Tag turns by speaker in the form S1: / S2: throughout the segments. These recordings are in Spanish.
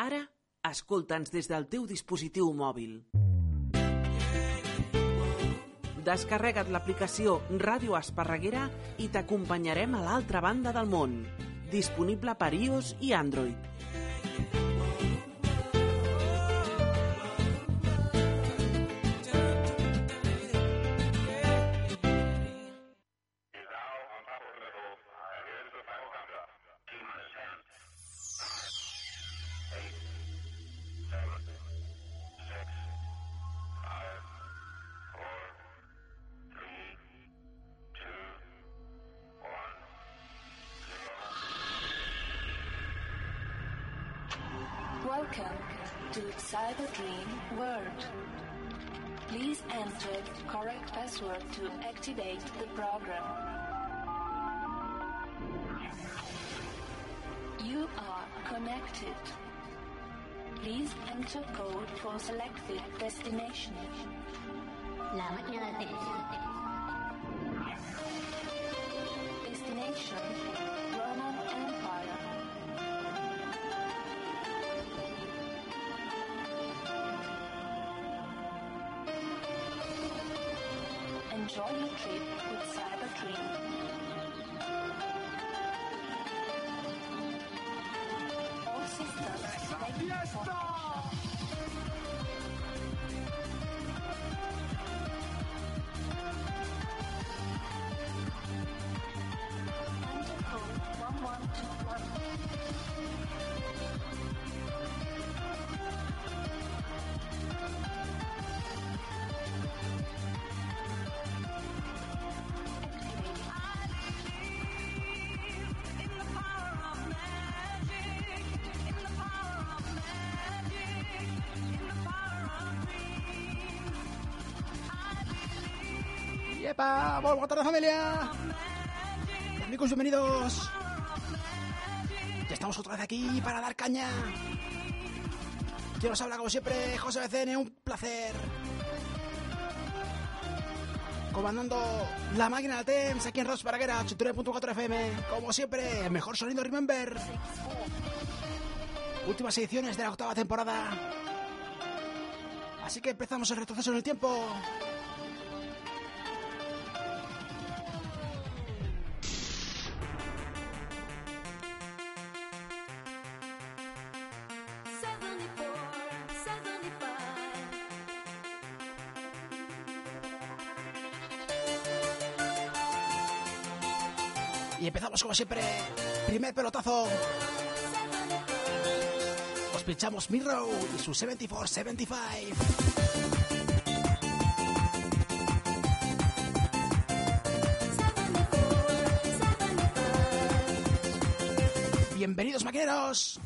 S1: Ara, escolta'ns des del teu dispositiu mòbil. Descarrega't l'aplicació Ràdio Esparreguera i t'acompanyarem a l'altra banda del món. Disponible per iOS i Android.
S2: Please enter correct password to activate the program. You are connected. Please enter code for selected destination.
S3: Del.
S2: Destination Enjoy your trip with Cyber Dream. All systems ready for Enter
S4: ¡Yepa! ¡Buenas tardes, familia! Amigos, bienvenidos. Ya estamos otra vez aquí para dar caña. Quien os habla, como siempre, José BCN, un placer. Comandando la máquina del TEMS aquí en Ross Paraguera, 89.4 FM. Como siempre, mejor sonido, remember. Últimas ediciones de la octava temporada. Así que empezamos el retroceso en el tiempo. Como siempre. Primer pelotazo. Os pinchamos Mirror y su 74-75. Bienvenidos maquineros.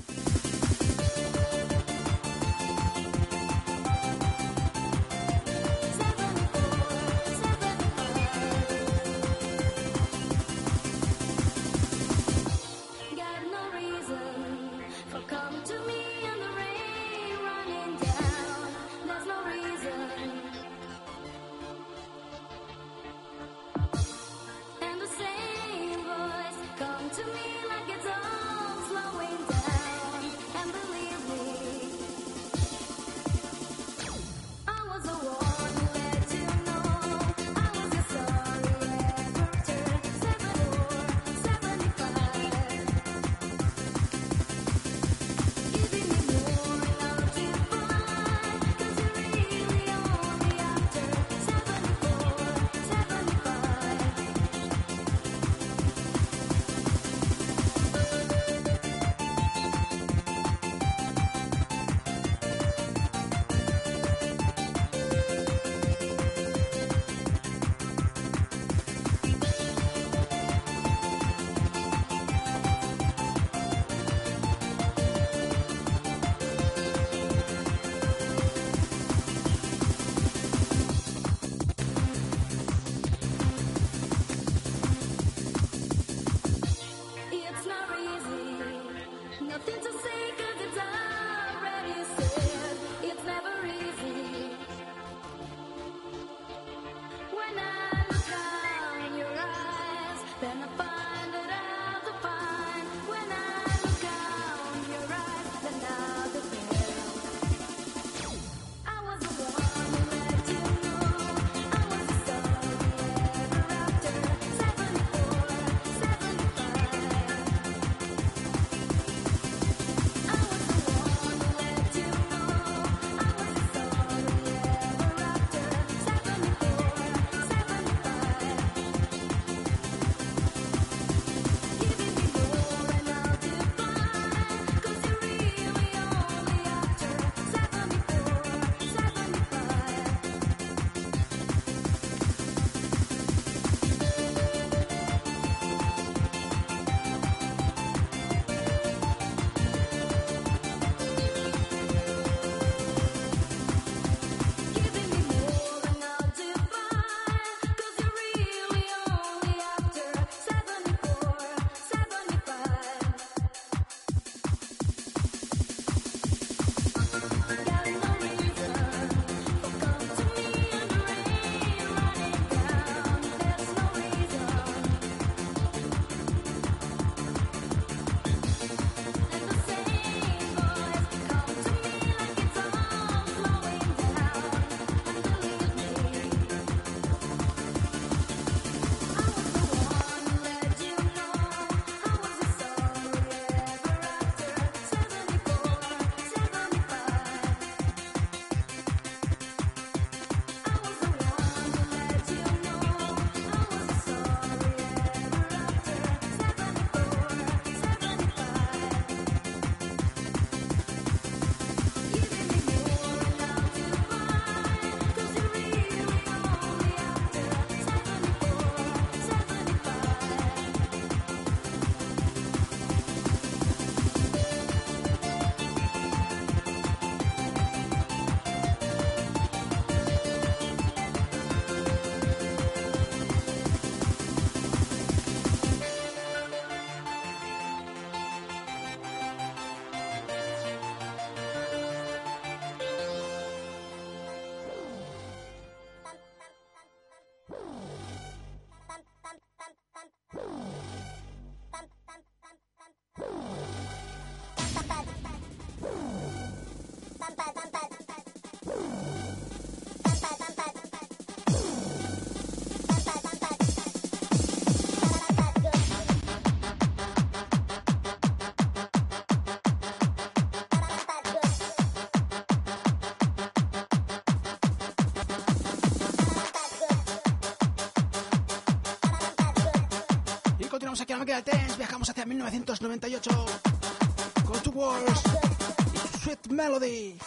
S4: aquí a la viajamos hacia 1998 con Two Wars Sweet Melody.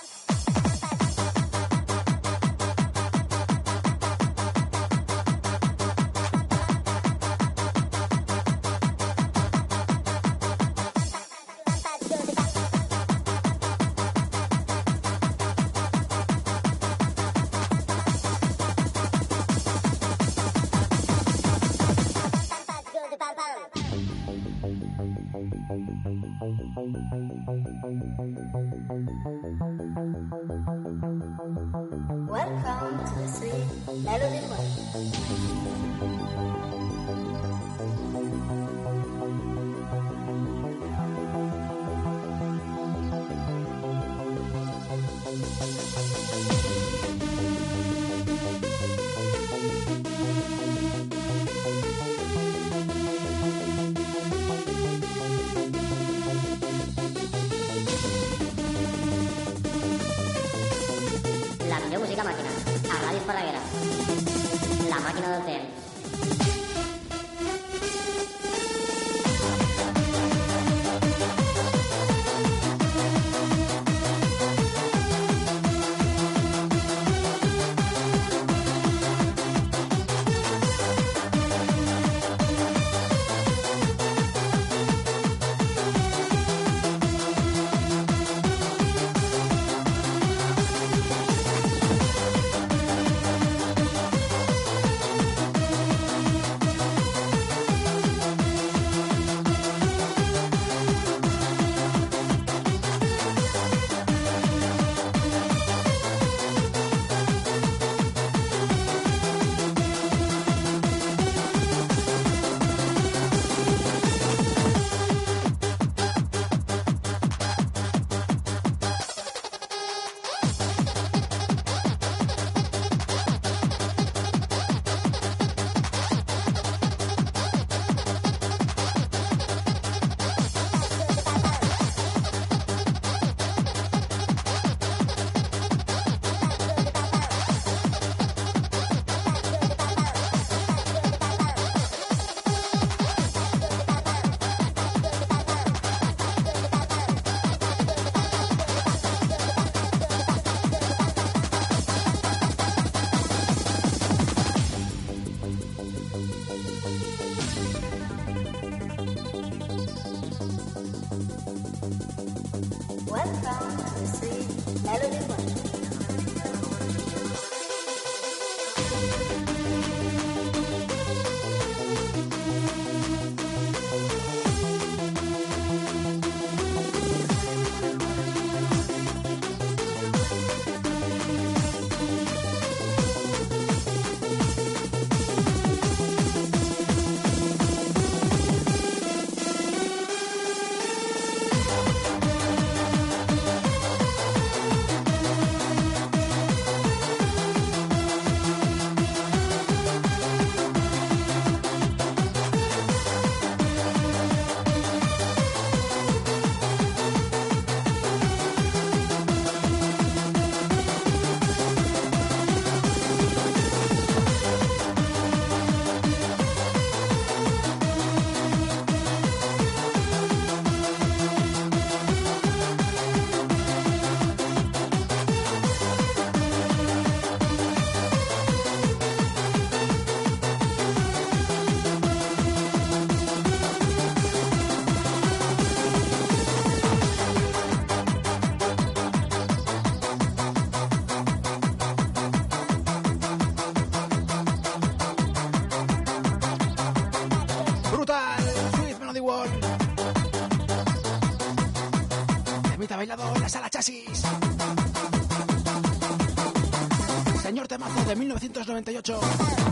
S4: 1998.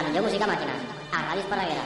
S5: La millor música màquina, a Ràdio Esparreguera.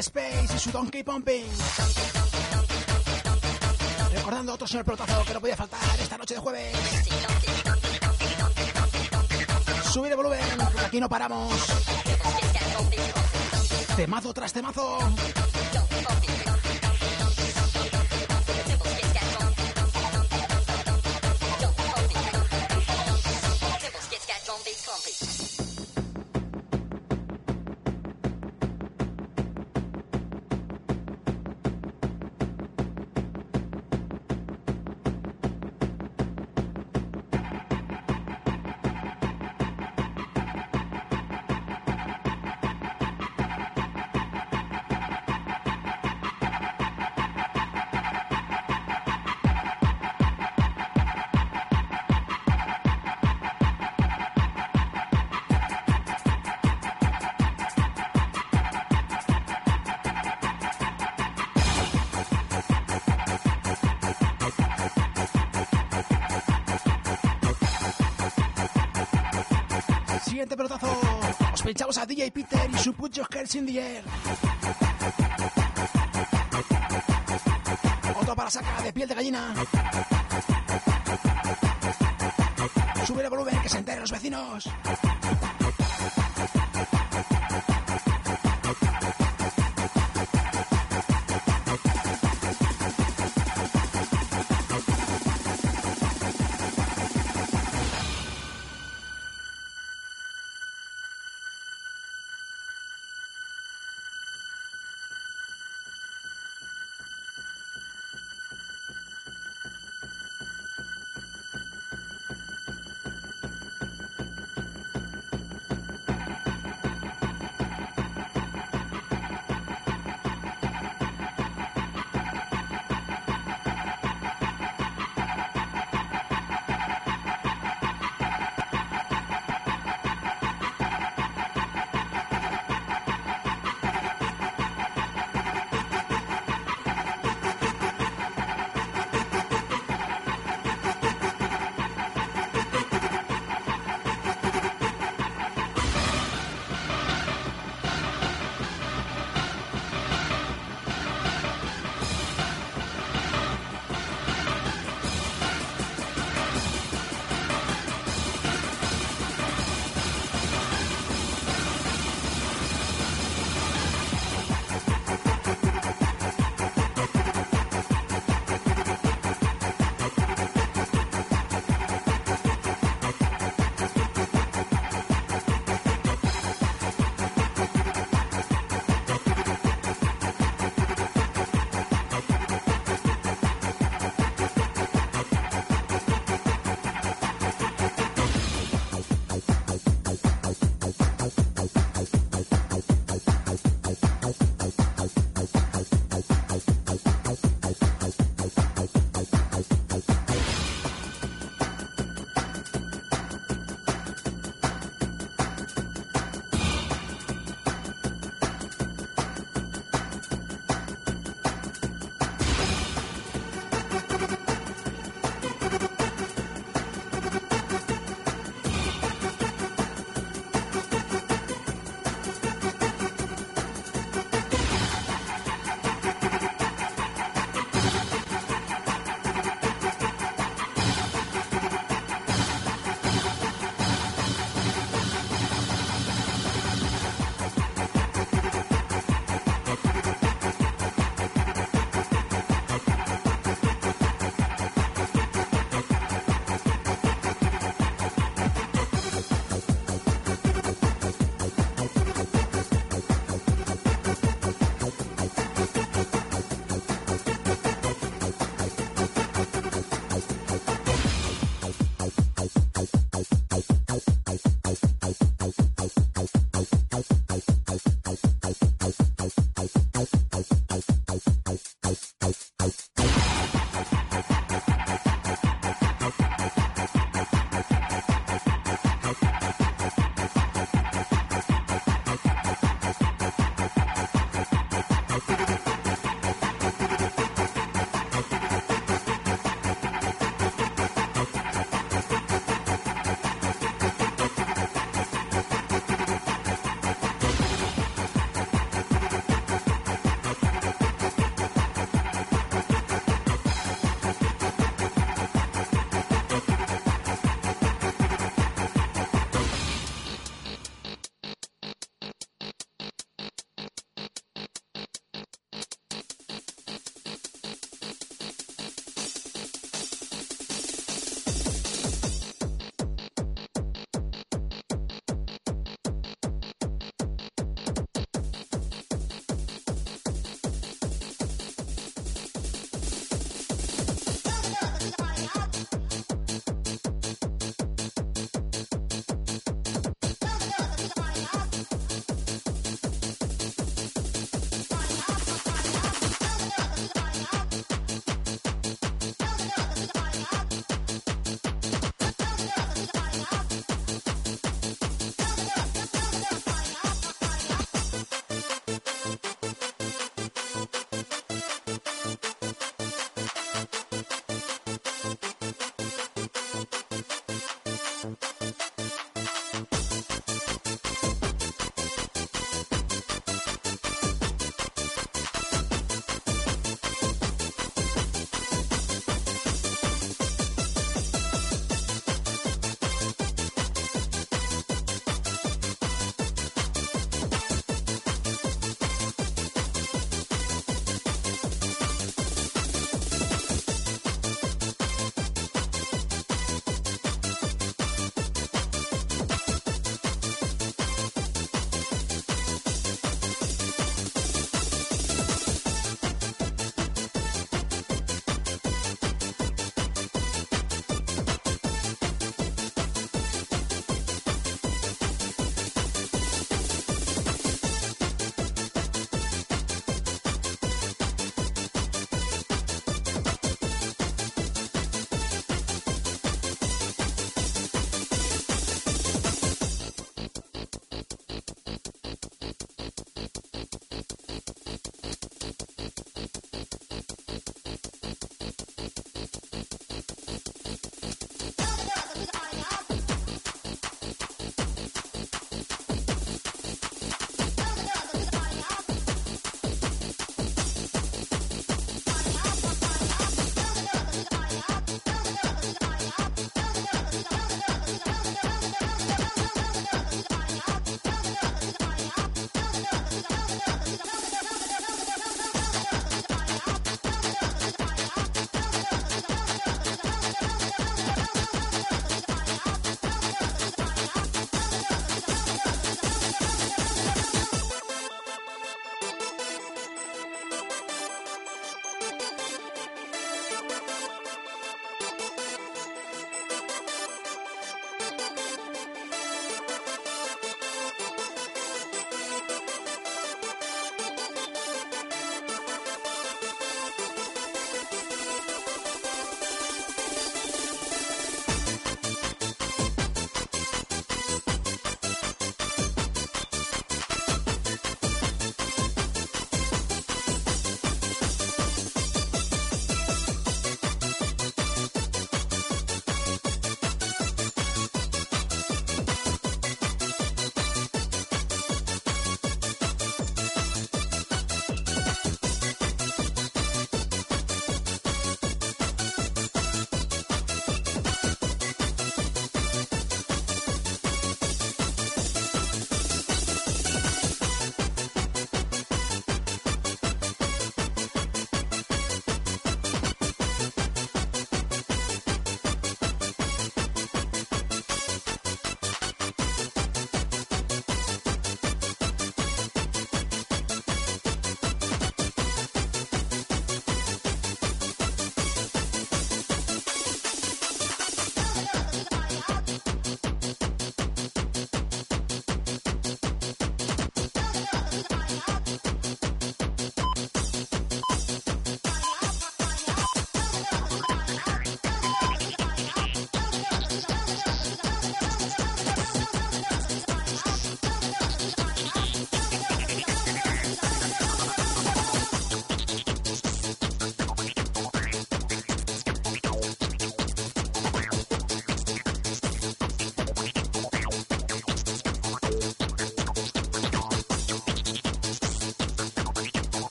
S4: Space y su Donkey Pumping. Recordando a otro señor pelotazo que no podía faltar esta noche de jueves. Subir el volumen, aquí no paramos. Temazo tras temazo. Peter y su Put Your in the Air. Otro para saca de piel de gallina. Sube el volumen que se enteren los vecinos.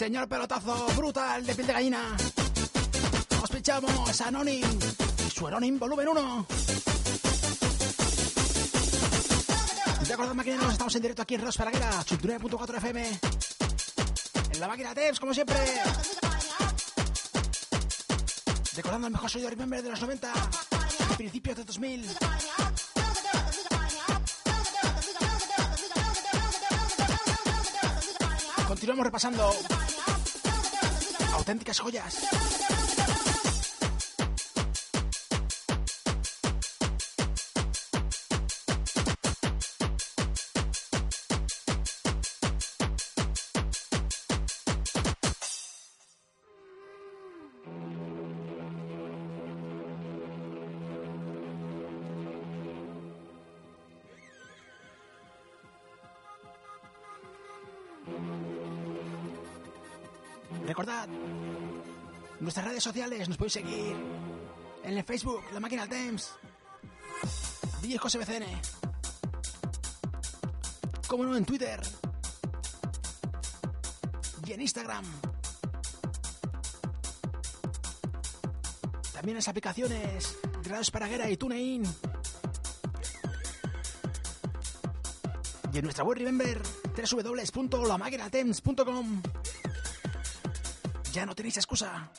S4: Señor pelotazo brutal de piel de gallina. Os pinchamos a Anonym y su Anonym volumen 1. De acuerdo, maquineros, estamos en directo aquí en Ros Paraguera, 89.4 FM. En la máquina Teps, como siempre. Recordando el mejor sonido Remember de los 90 y principios de 2000. Continuamos repasando auténticas joyas. Sociales nos podéis seguir en el Facebook, La Máquina Temps, DJ José BCN, como no en Twitter y en Instagram. También las aplicaciones Radio Esparaguera y TuneIn. Y en nuestra web Remember, www.lamaquinatems.com. Ya no tenéis excusa.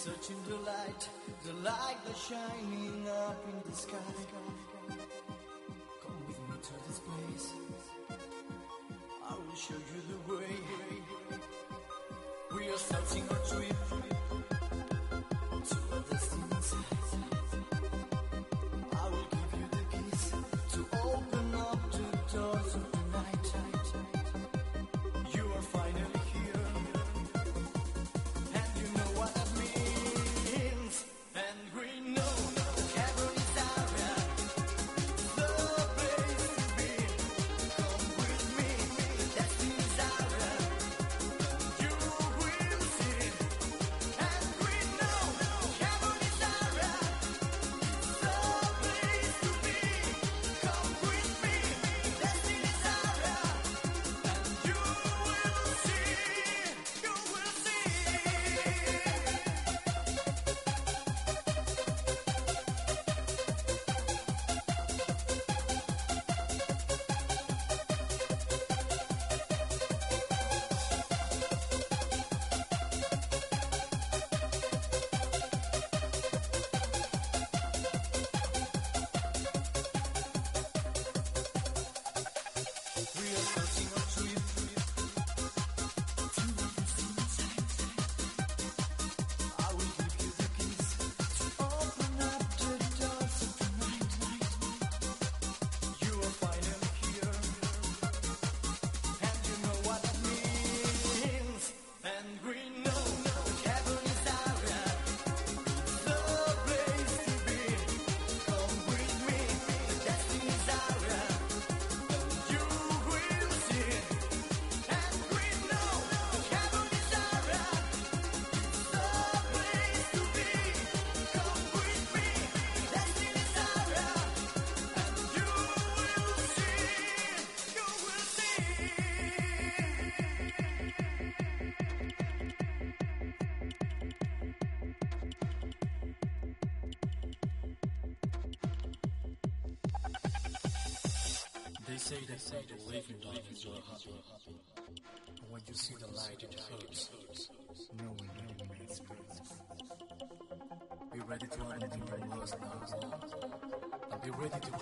S6: Searching the light, the light that's shining up in the sky. Thank you.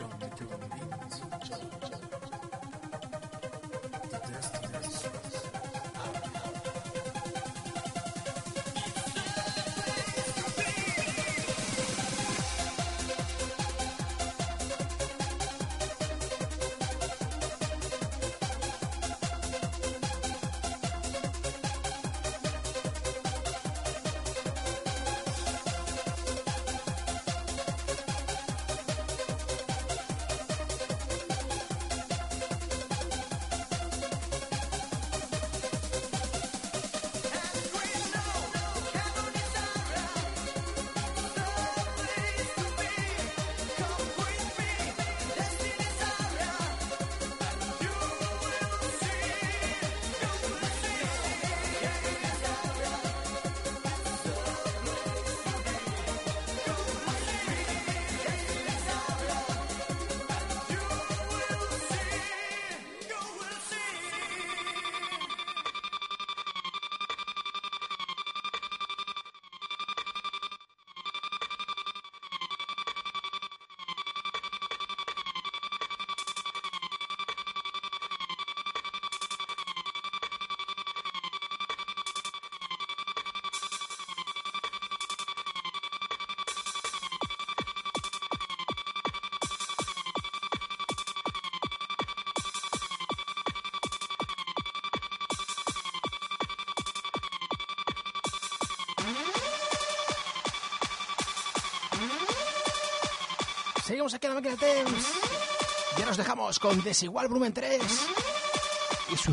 S4: Seguimos aquí en la máquina de Ya nos dejamos con Desigual Brumen 3 y su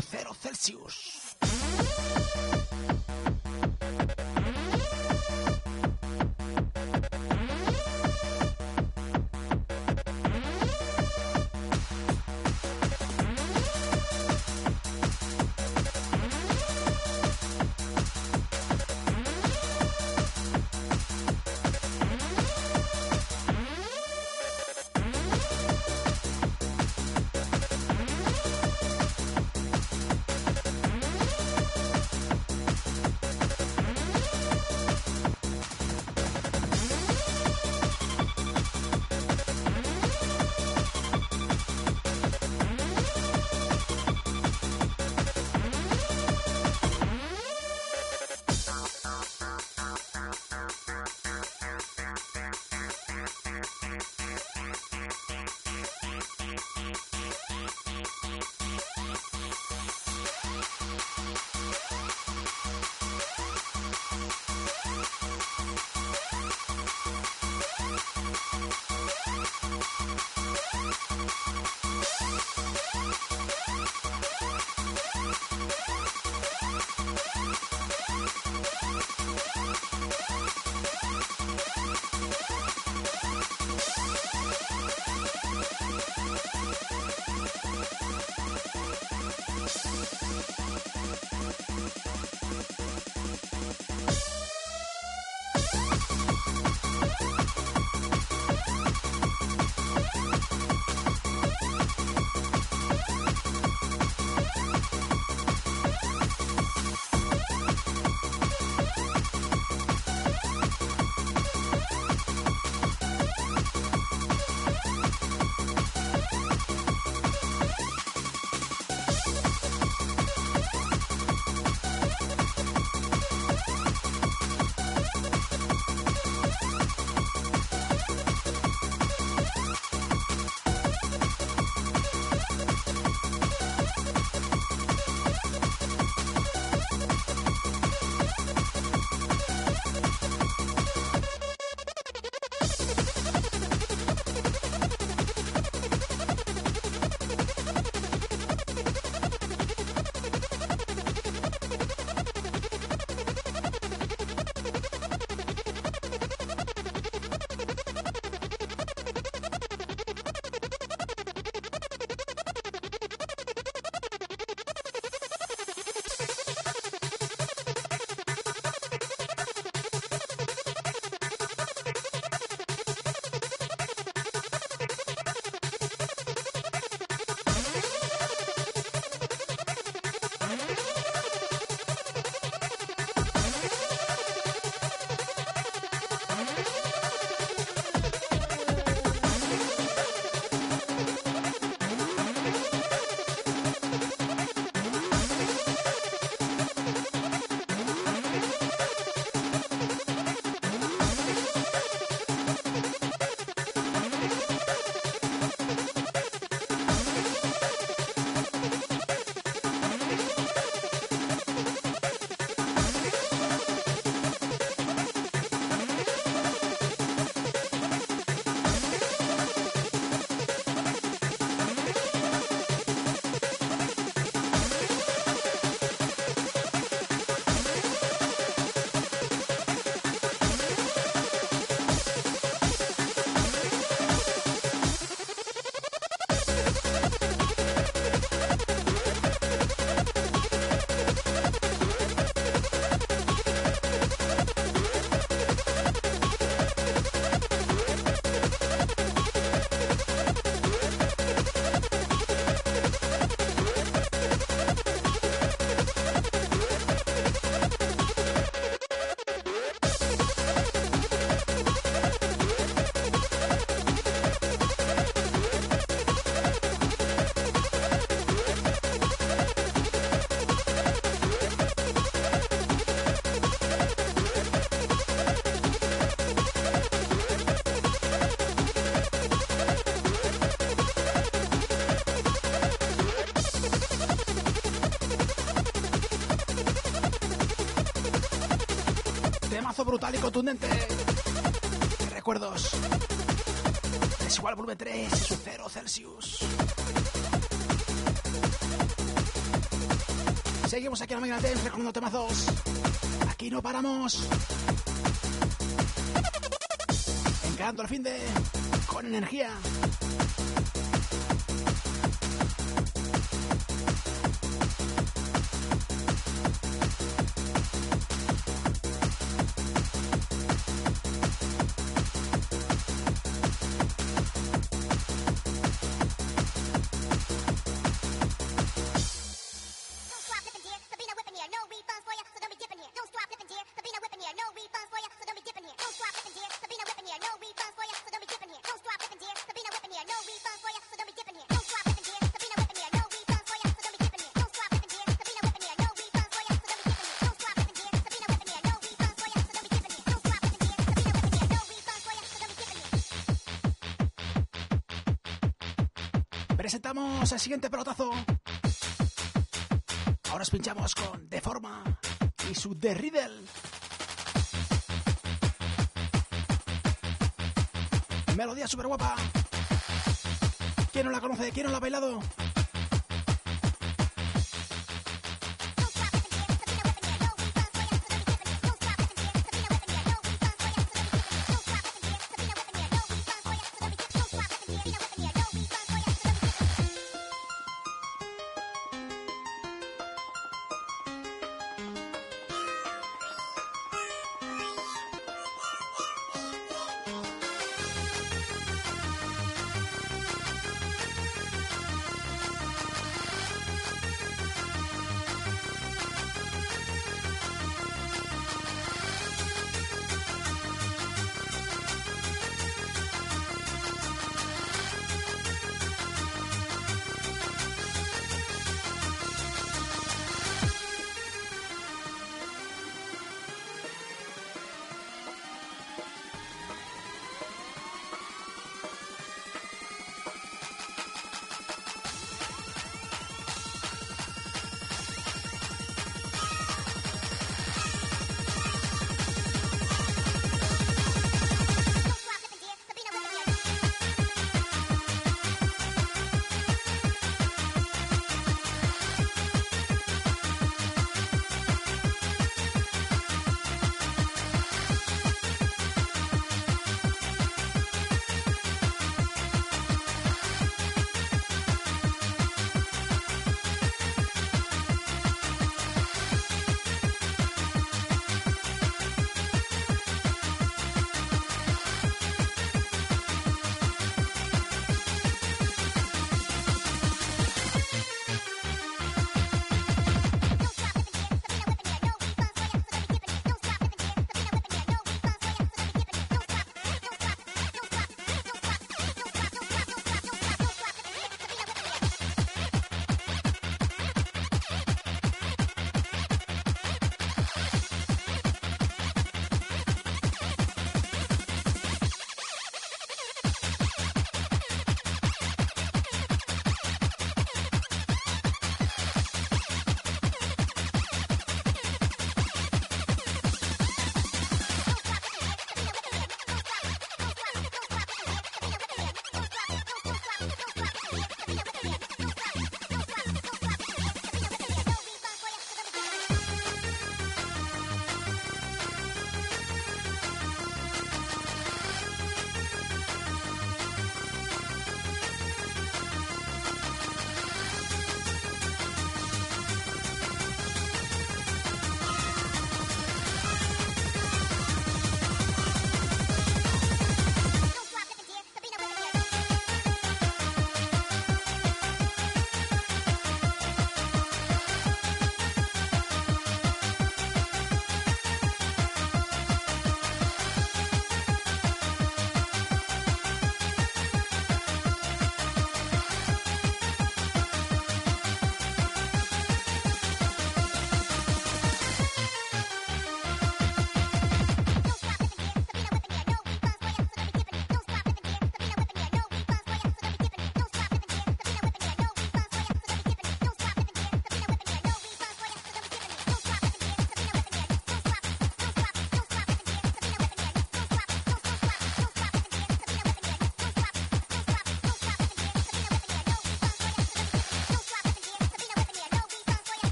S4: temazo brutal y contundente. ¿Qué recuerdos. Es igual volumen 3, 0 Celsius. Seguimos aquí en la Mega Dance recordando temazos. Aquí no paramos. Encarando el fin de. con energía. siguiente pelotazo. Ahora os pinchamos con Deforma y su The Riddle. Melodía super guapa. ¿Quién no la conoce? ¿Quién no la ha bailado?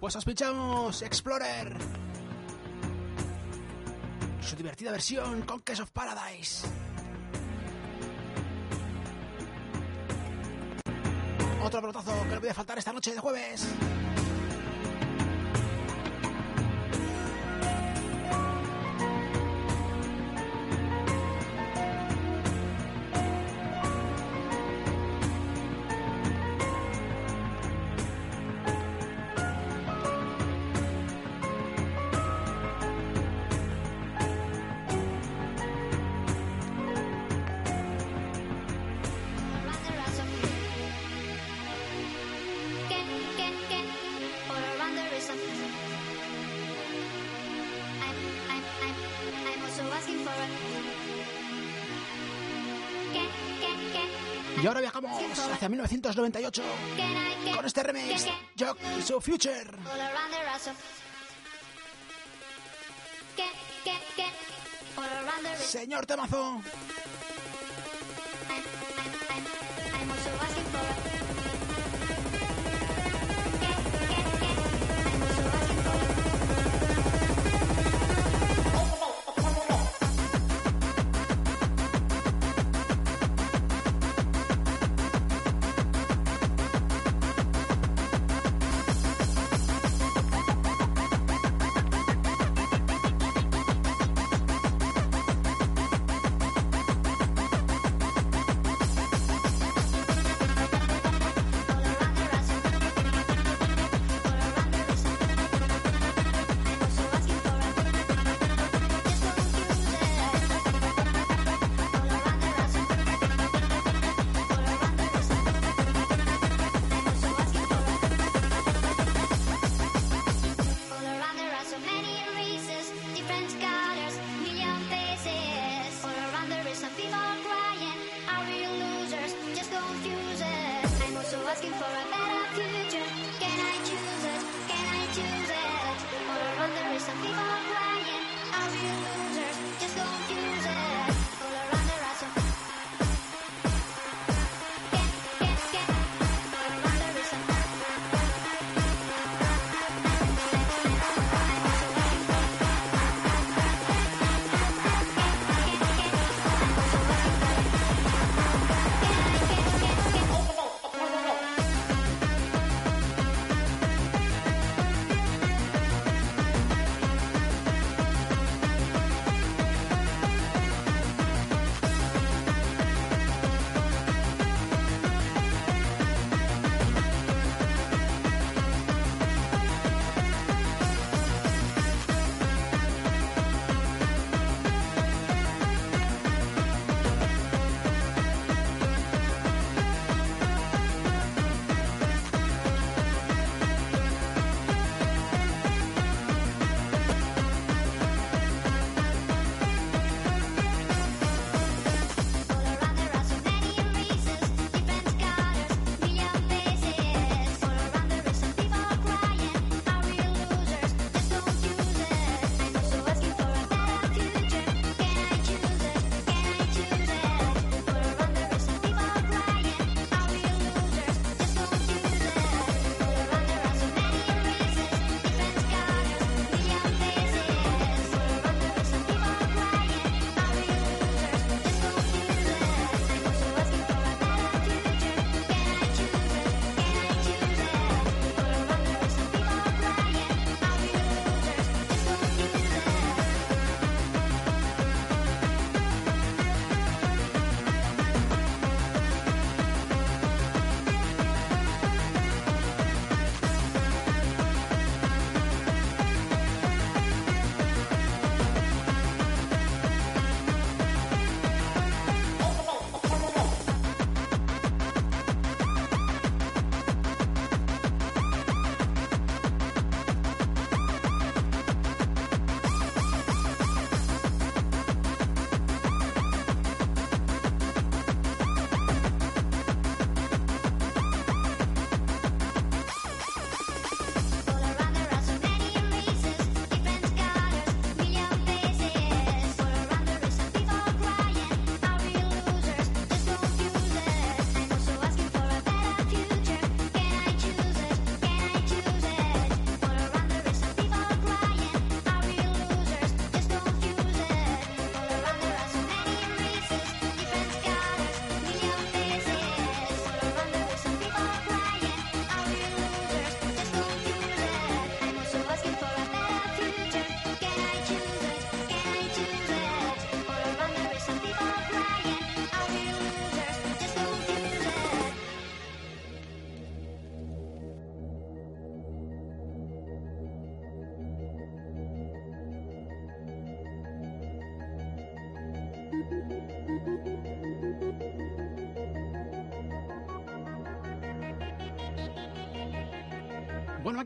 S4: Pues os pinchamos Explorer. Su divertida versión Conquest of Paradise. Otro pelotazo que no puede faltar esta noche de jueves. Hacia 1998
S3: Can I get,
S4: con este remix, Jock y su Future.
S3: all around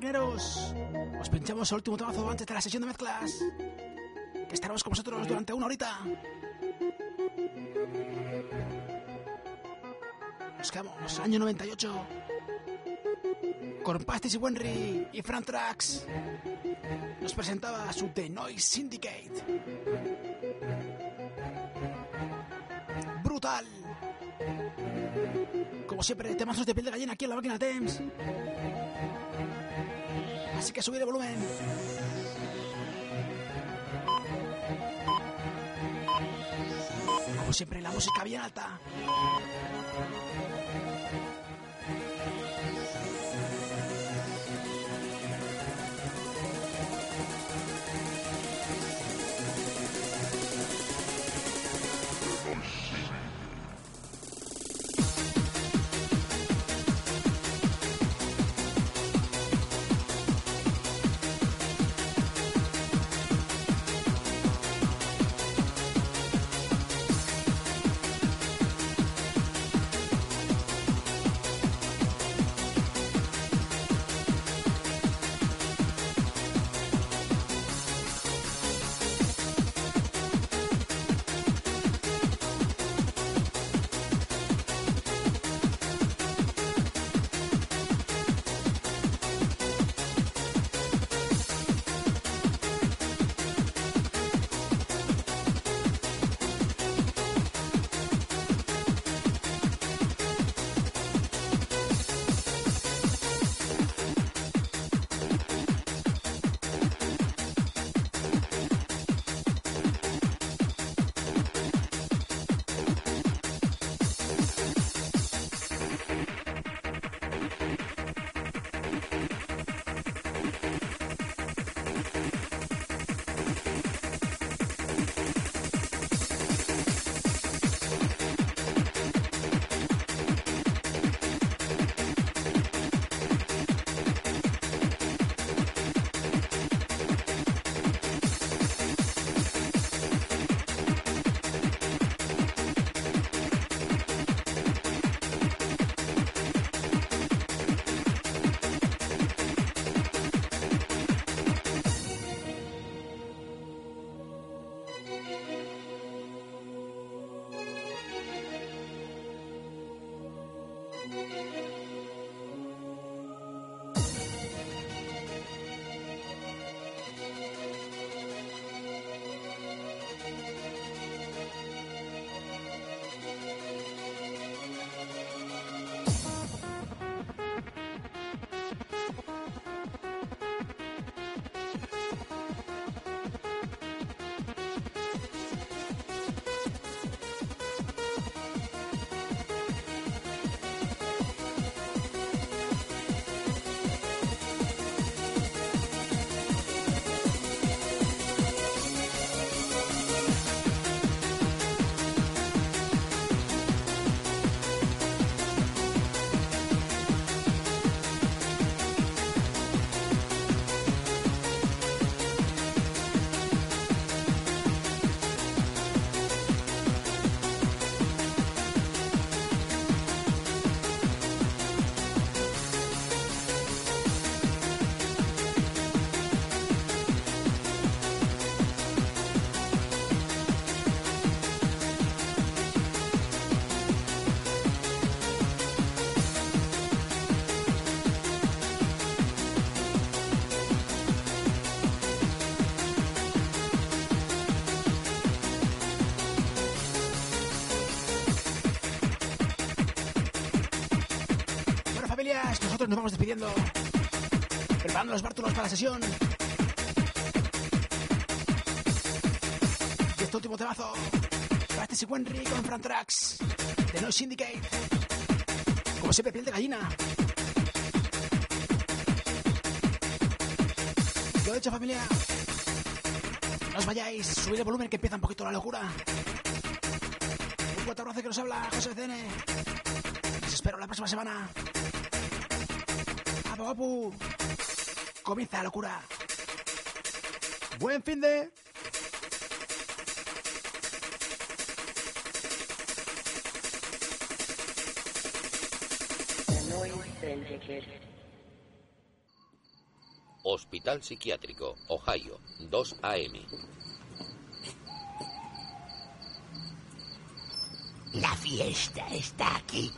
S4: Os pinchamos el último trabajo antes de la sesión de mezclas. Que estaremos con vosotros durante una horita. Nos quedamos, año 98. Con Pastis y Wenry y Fran Trax. Nos presentaba su The Noise Syndicate. Brutal. Como siempre, temazos de piel de gallina aquí en la máquina Temps. Así que subir el volumen. Como siempre, la música bien alta. Nosotros nos vamos despidiendo. Preparando los bártulos para la sesión. Y este último temazo. Para este Wenry con Fran Trax. De No Syndicate. Como siempre, piel de gallina. Lo dicho, familia. No os vayáis. Subid el volumen que empieza un poquito la locura. Un fuerte abrazo que nos habla José BCN. Os espero la próxima semana. ¡Comienza la locura! ¡Buen fin de...!
S7: Hospital Psiquiátrico, Ohio, 2 AM.
S8: La fiesta está aquí.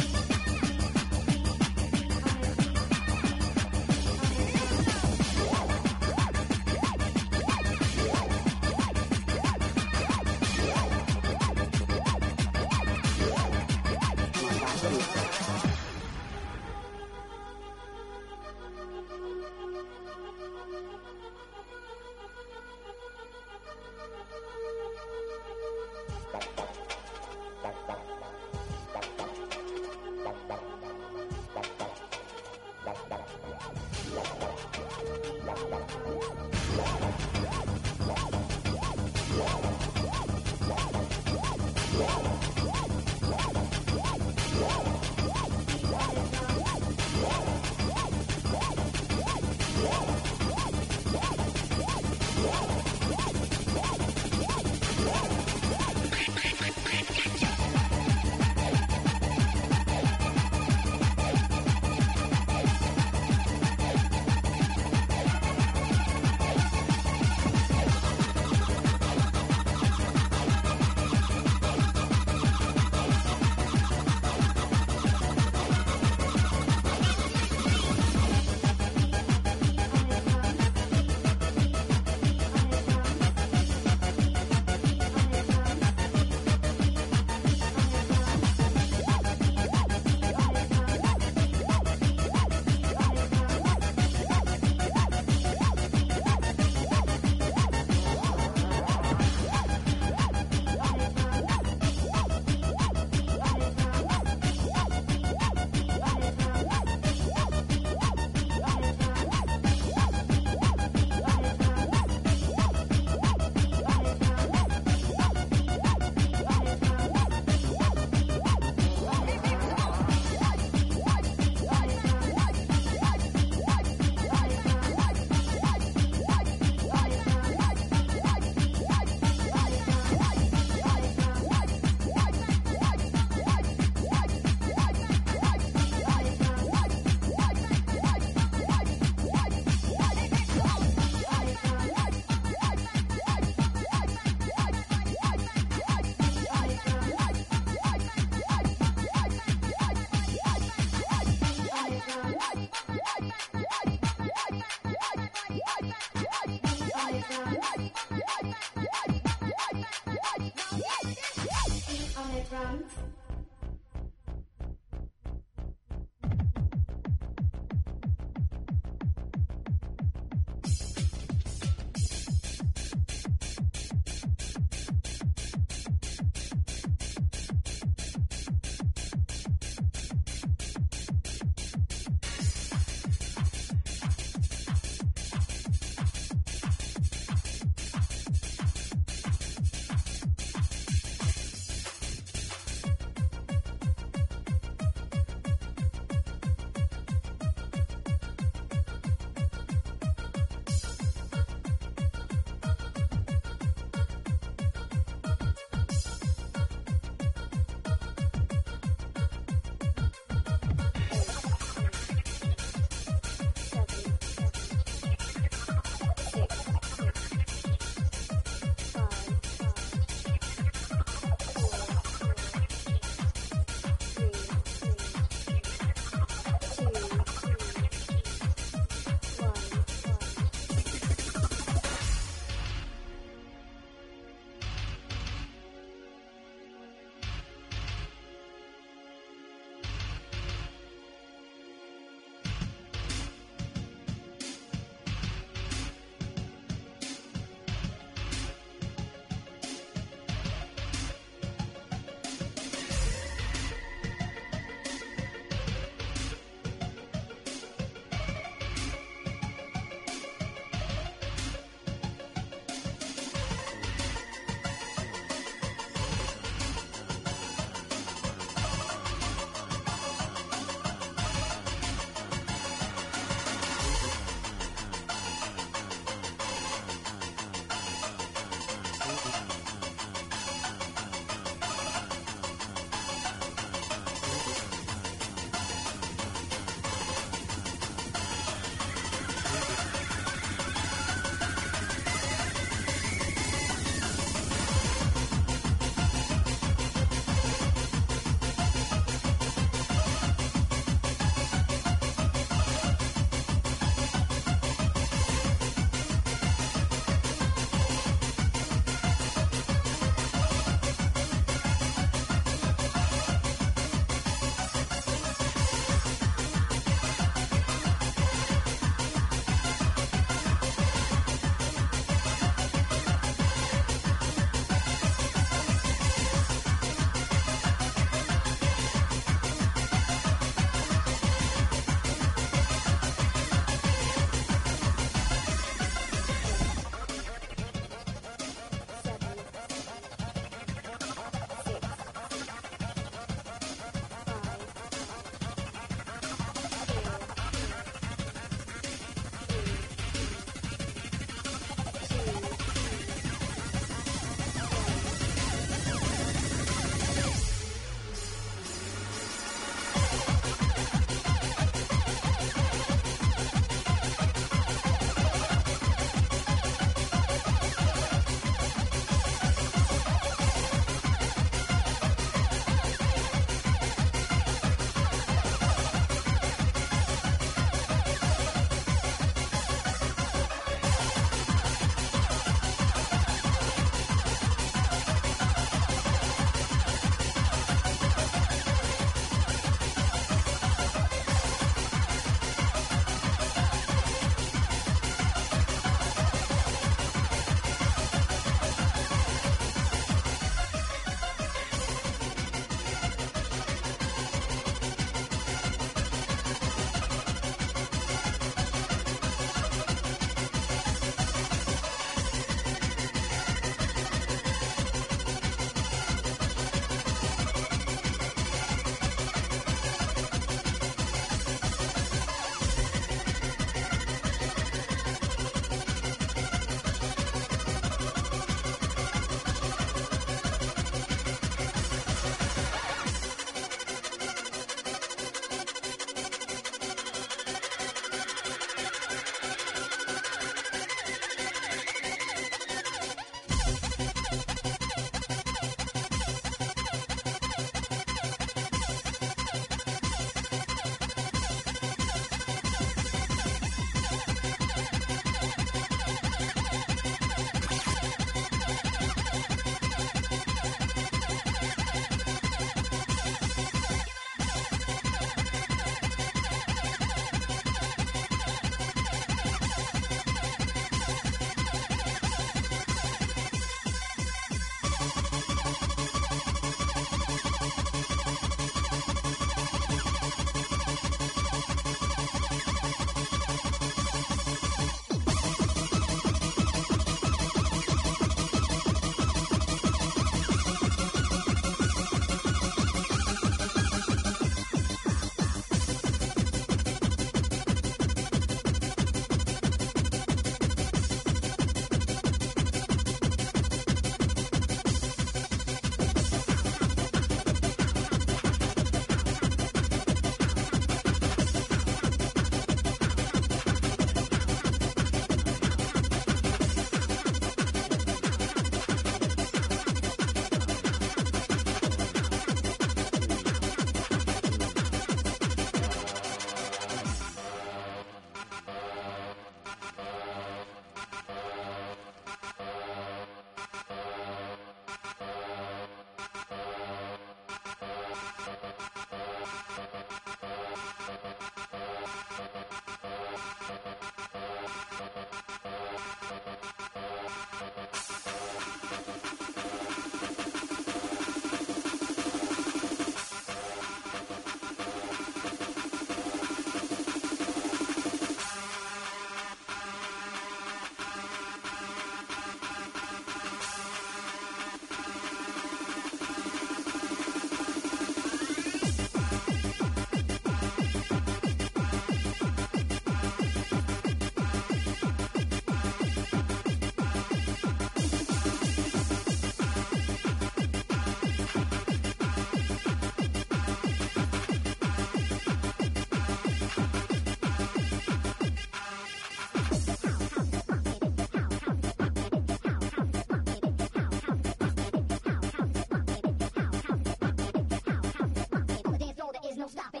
S9: nos da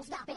S9: don't stop.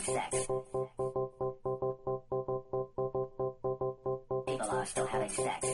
S9: Sex. People are still having sex.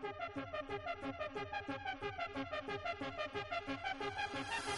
S9: Thank you.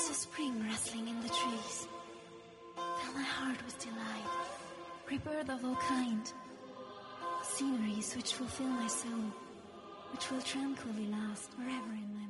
S9: saw spring rustling in the trees. Fill my heart
S10: with
S6: delight,
S11: rebirth of all kind. Sceneries which will fill my soul, which will tranquilly last forever in my mind.